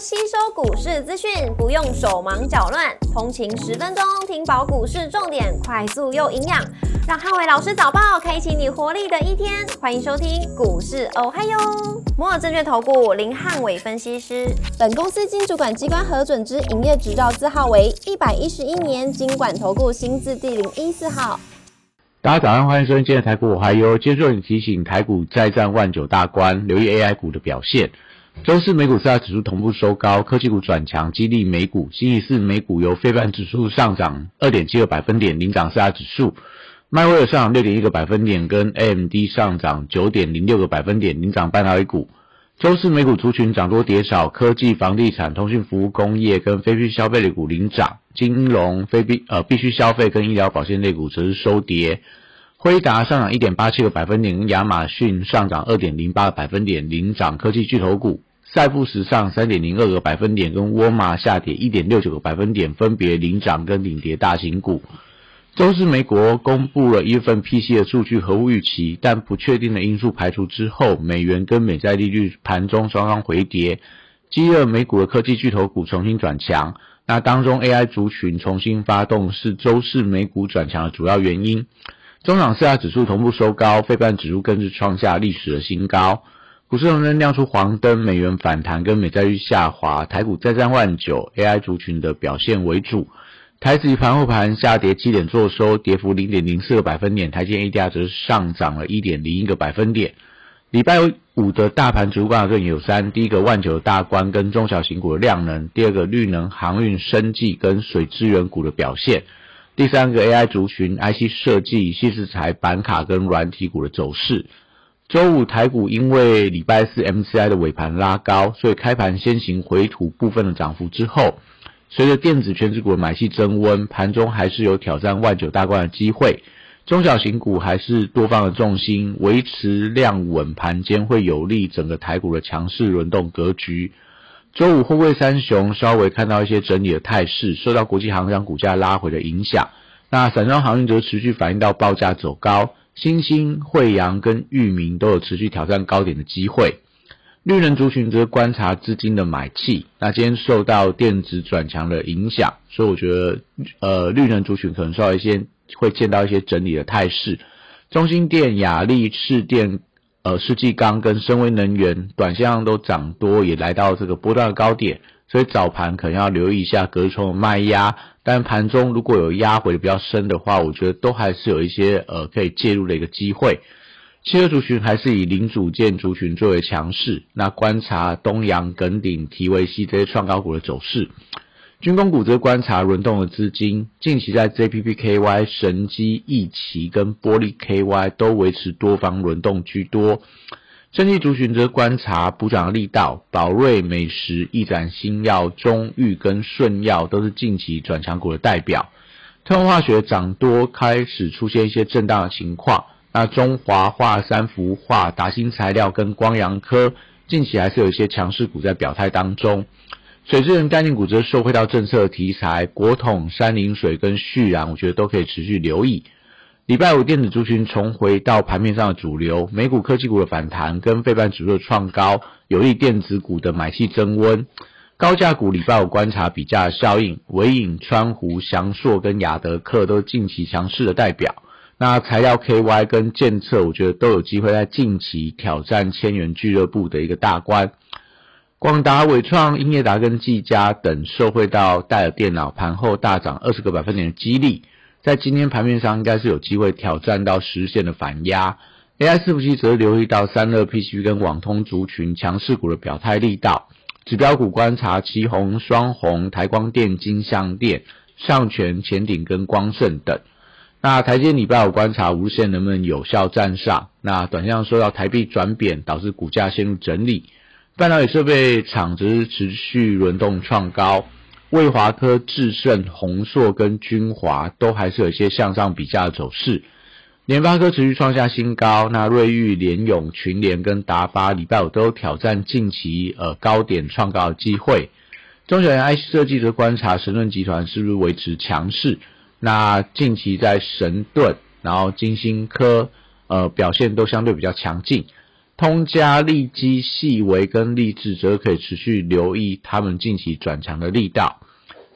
吸收股市资讯，不用手忙脚乱，通勤十分钟听饱股市重点，快速又营养，让汉伟老师早报开启你活力的一天。欢迎收听股市哦嗨哟，摩尔证券投顾林汉伟分析师，本公司经主管机关核准之营业执照字号为一百一十一年经管投顾新字第零一四号。大家早上欢迎收听今天的台股我还有，接受你提醒，台股再战万九大关，留意 AI 股的表现。周四美股四大指数同步收高，科技股转强，激励美股。星期四美股由非半指数上涨二点七个百分点，领涨四大指数；迈威尔上涨六点一个百分点，跟 AMD 上涨九点零六个百分点，领涨半导体股。周四美股族群涨多跌少，科技、房地产、通讯服务、工业跟非必消费类股领涨，金融、非必呃必须消费跟医疗保健类股则是收跌。辉达上涨一点八七个百分点，亚马逊上涨二点零八个百分点，领涨科技巨头股。赛富时上三点零二个百分点，跟沃尔玛下跌一点六九个百分点，分别领涨跟领跌大型股。周四，美国公布了一月份 P C 的数据，合乎预期，但不确定的因素排除之后，美元跟美债利率盘中双双回跌，激热美股的科技巨头股重新转强。那当中 A I 族群重新发动是周四美股转强的主要原因。中场四大指数同步收高，非半指数更是创下历史的新高。股市仍然亮出黄灯，美元反弹跟美债率下滑，台股再战万九，AI 族群的表现为主。台指盘后盘下跌七点做收，跌幅零点零四个百分点，台积 ADR 则是上涨了一点零一个百分点。礼拜五的大盘主观论有三：第一个万九大关跟中小型股的量能；第二个绿能、航运、生技跟水资源股的表现；第三个 AI 族群、IC 设计、细制材、板卡跟软体股的走势。周五台股因为礼拜四 MCI 的尾盘拉高，所以开盘先行回吐部分的涨幅之后，随着电子全指股的买气增温，盘中还是有挑战万九大关的机会。中小型股还是多方的重心，维持量稳盘间会有利整个台股的强势轮动格局。周五货柜三雄稍微看到一些整理的态势，受到国际航商股价拉回的影响，那散装航运则持续反映到报价走高。新兴、惠阳跟裕民都有持续挑战高点的机会。绿能族群则观察资金的买气。那今天受到电子转强的影响，所以我觉得，呃，绿能族群可能受到一些会见到一些整理的态势。中心电、雅力、市电、呃，世纪钢跟深威能源，短线上都涨多，也来到这个波段的高点。所以早盘可能要留意一下隔冲的卖压，但盘中如果有压回比较深的话，我觉得都还是有一些呃可以介入的一个机会。汽车族群还是以零组件族群最为强势。那观察东阳、耿鼎、提维西这些创高股的走势。军工股则观察轮动的资金，近期在 JPPKY、神机、易奇跟玻璃 KY 都维持多方轮动居多。生技族群则观察补涨的力道，宝瑞、美食、易展新药、中裕跟顺药都是近期转强股的代表。特用化学涨多，开始出现一些震荡的情况。那中华化、三氟化、达新材料跟光阳科近期还是有一些强势股在表态当中。水资源概念股则受惠到政策题材，国统、山林水跟旭然，我觉得都可以持续留意。礼拜五电子族群重回到盘面上的主流，美股科技股的反弹跟费半指数的创高，有利电子股的买气增温。高价股礼拜五观察比价效应，伟影、川湖、翔硕跟雅德克都是近期强势的代表。那材料 KY 跟建策，我觉得都有机会在近期挑战千元俱乐部的一个大关。广达、伟创、英业达跟技嘉等受惠到戴尔电脑盘后大涨二十个百分点的激励。在今天盘面上，应该是有机会挑战到实现的反压。AI 伺服器则留意到三热 PC 跟网通族群强势股的表态力道。指标股观察旗红、双红、台光电、金相电、上全、前顶跟光盛等。那台积礼拜五观察无线能不能有效站上？那短线上受到台币转贬，导致股价陷入整理。半导体设备厂则持续轮动创高。卫华科、智胜、宏硕跟君华都还是有一些向上比价的走势。联发科持续创下新高，那瑞昱、联咏、群联跟达发礼拜五都挑战近期呃高点创高的机会。中小型 IC 设计则观察神盾集团是不是维持强势。那近期在神盾，然后金星科呃表现都相对比较强劲。通家、利基、细微跟励志则可以持续留意他们近期转强的力道。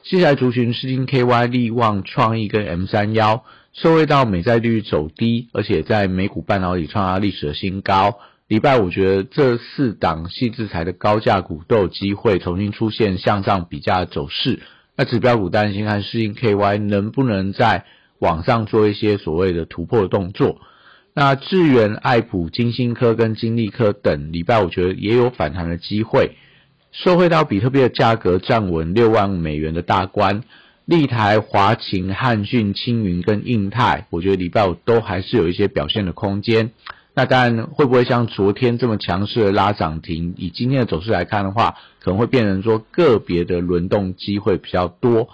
接下来族群是金 KY、利旺、创意跟 M 三幺，受惠到美债率走低，而且在美股半导体创下历史的新高。礼拜我觉得这四档细制裁的高价股都有机会重新出现向上比价的走势。那指标股担心看适应 KY 能不能在往上做一些所谓的突破动作。那智源、爱普、金星科跟金利科等礼拜我觉得也有反弹的机会。受惠到比特币的价格站稳六万美元的大关，立台、华勤、汉讯、青云跟印泰，我觉得礼拜五都还是有一些表现的空间。那当然会不会像昨天这么强势的拉涨停？以今天的走势来看的话，可能会变成说个别的轮动机会比较多。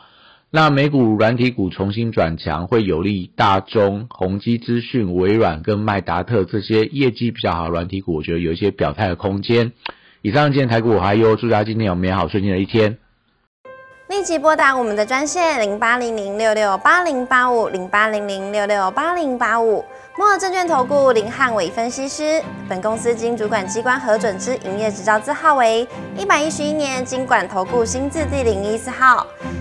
那美股软体股重新转强，会有利大中、宏基资讯、微软跟麦达特这些业绩比较好软体股，我觉得有一些表态的空间。以上见台股，我还有祝大家今天有美好顺利的一天。立即拨打我们的专线零八零零六六八零八五零八零零六六八零八五。摩尔证券投顾林汉伟分析师，本公司经主管机关核准之营业执照字号为一百一十一年经管投顾新字第零一四号。